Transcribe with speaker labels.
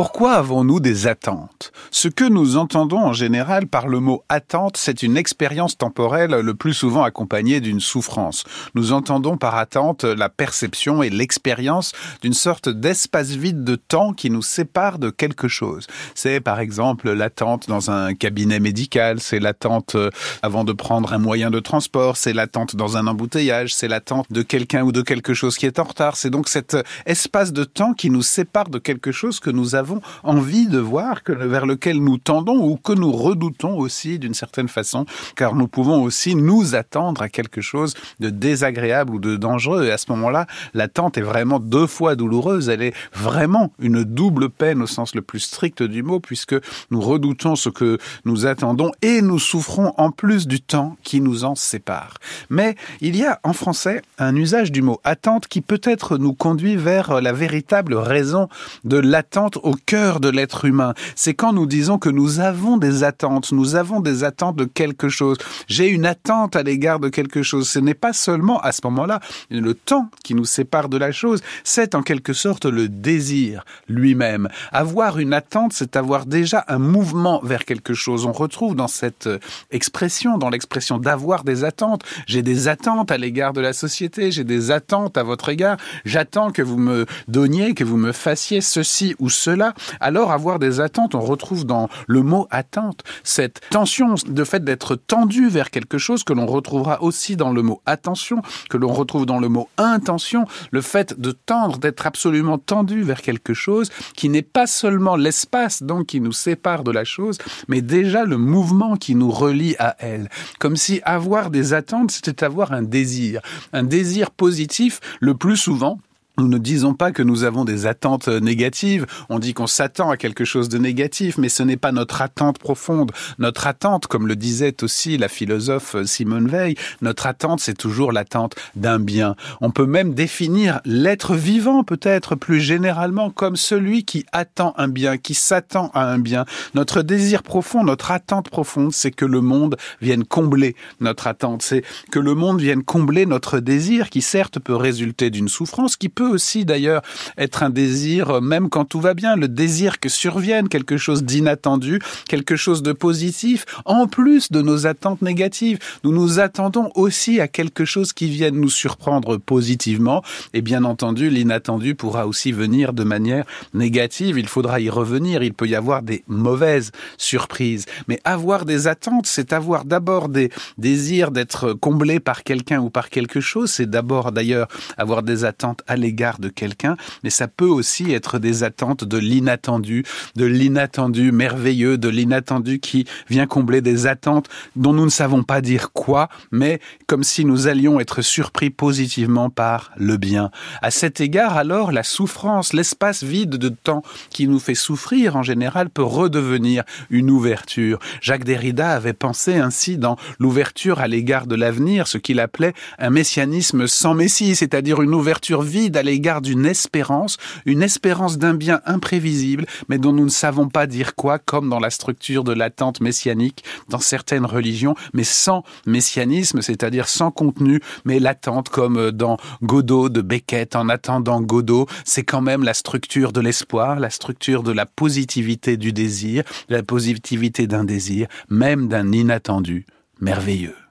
Speaker 1: Pourquoi avons-nous des attentes? Ce que nous entendons en général par le mot attente, c'est une expérience temporelle le plus souvent accompagnée d'une souffrance. Nous entendons par attente la perception et l'expérience d'une sorte d'espace vide de temps qui nous sépare de quelque chose. C'est par exemple l'attente dans un cabinet médical, c'est l'attente euh, avant de prendre un moyen de transport, c'est l'attente dans un embouteillage, c'est l'attente de quelqu'un ou de quelque chose qui est en retard. C'est donc cet espace de temps qui nous sépare de quelque chose que nous avons envie de voir, que, vers lequel nous tendons ou que nous redoutons aussi d'une certaine façon, car nous pouvons aussi nous attendre à quelque chose de désagréable ou de dangereux. Et à ce moment-là, l'attente est vraiment deux fois douloureuse. Elle est vraiment une double peine au sens le plus strict du mot, puisque nous redoutons ce que nous attendons et nous souffrons en plus du temps qui nous en sépare. Mais il y a en français un usage du mot attente qui peut-être nous conduit vers la véritable raison de l'attente au cœur de l'être humain. C'est quand nous disons que nous avons des attentes, nous avons des attentes de quelque chose. J'ai une attente à l'égard de quelque chose. Ce n'est pas seulement à ce moment-là le temps qui nous sépare de la chose, c'est en quelque sorte le désir lui-même. Avoir une attente, c'est avoir déjà un mouvement vers quelque chose. On retrouve dans cette euh, expression, dans l'expression d'avoir des attentes. J'ai des attentes à l'égard de la société, j'ai des attentes à votre égard. J'attends que vous me donniez, que vous me fassiez ceci ou cela alors avoir des attentes, on retrouve dans le mot attente cette tension, de fait d'être tendu vers quelque chose que l'on retrouvera aussi dans le mot attention, que l'on retrouve dans le mot intention, le fait de tendre, d'être absolument tendu vers quelque chose qui n'est pas seulement l'espace donc qui nous sépare de la chose, mais déjà le mouvement qui nous relie à elle. Comme si avoir des attentes, c'était avoir un désir, un désir positif le plus souvent nous ne disons pas que nous avons des attentes négatives, on dit qu'on s'attend à quelque chose de négatif, mais ce n'est pas notre attente profonde. Notre attente, comme le disait aussi la philosophe Simone Veil, notre attente, c'est toujours l'attente d'un bien. On peut même définir l'être vivant, peut-être plus généralement, comme celui qui attend un bien, qui s'attend à un bien. Notre désir profond, notre attente profonde, c'est que le monde vienne combler notre attente, c'est que le monde vienne combler notre désir, qui certes peut résulter d'une souffrance, qui peut aussi d'ailleurs être un désir, euh, même quand tout va bien, le désir que survienne quelque chose d'inattendu, quelque chose de positif, en plus de nos attentes négatives. Nous nous attendons aussi à quelque chose qui vienne nous surprendre positivement, et bien entendu, l'inattendu pourra aussi venir de manière négative. Il faudra y revenir. Il peut y avoir des mauvaises surprises. Mais avoir des attentes, c'est avoir d'abord des désirs d'être comblé par quelqu'un ou par quelque chose. C'est d'abord d'ailleurs avoir des attentes à de quelqu'un, mais ça peut aussi être des attentes de l'inattendu, de l'inattendu merveilleux, de l'inattendu qui vient combler des attentes dont nous ne savons pas dire quoi, mais comme si nous allions être surpris positivement par le bien. À cet égard, alors, la souffrance, l'espace vide de temps qui nous fait souffrir en général peut redevenir une ouverture. Jacques Derrida avait pensé ainsi dans l'ouverture à l'égard de l'avenir, ce qu'il appelait un messianisme sans messie, c'est-à-dire une ouverture vide à l'égard d'une espérance, une espérance d'un bien imprévisible, mais dont nous ne savons pas dire quoi, comme dans la structure de l'attente messianique dans certaines religions, mais sans messianisme, c'est-à-dire sans contenu, mais l'attente comme dans Godot de Beckett, en attendant Godot, c'est quand même la structure de l'espoir, la structure de la positivité du désir, la positivité d'un désir, même d'un inattendu merveilleux.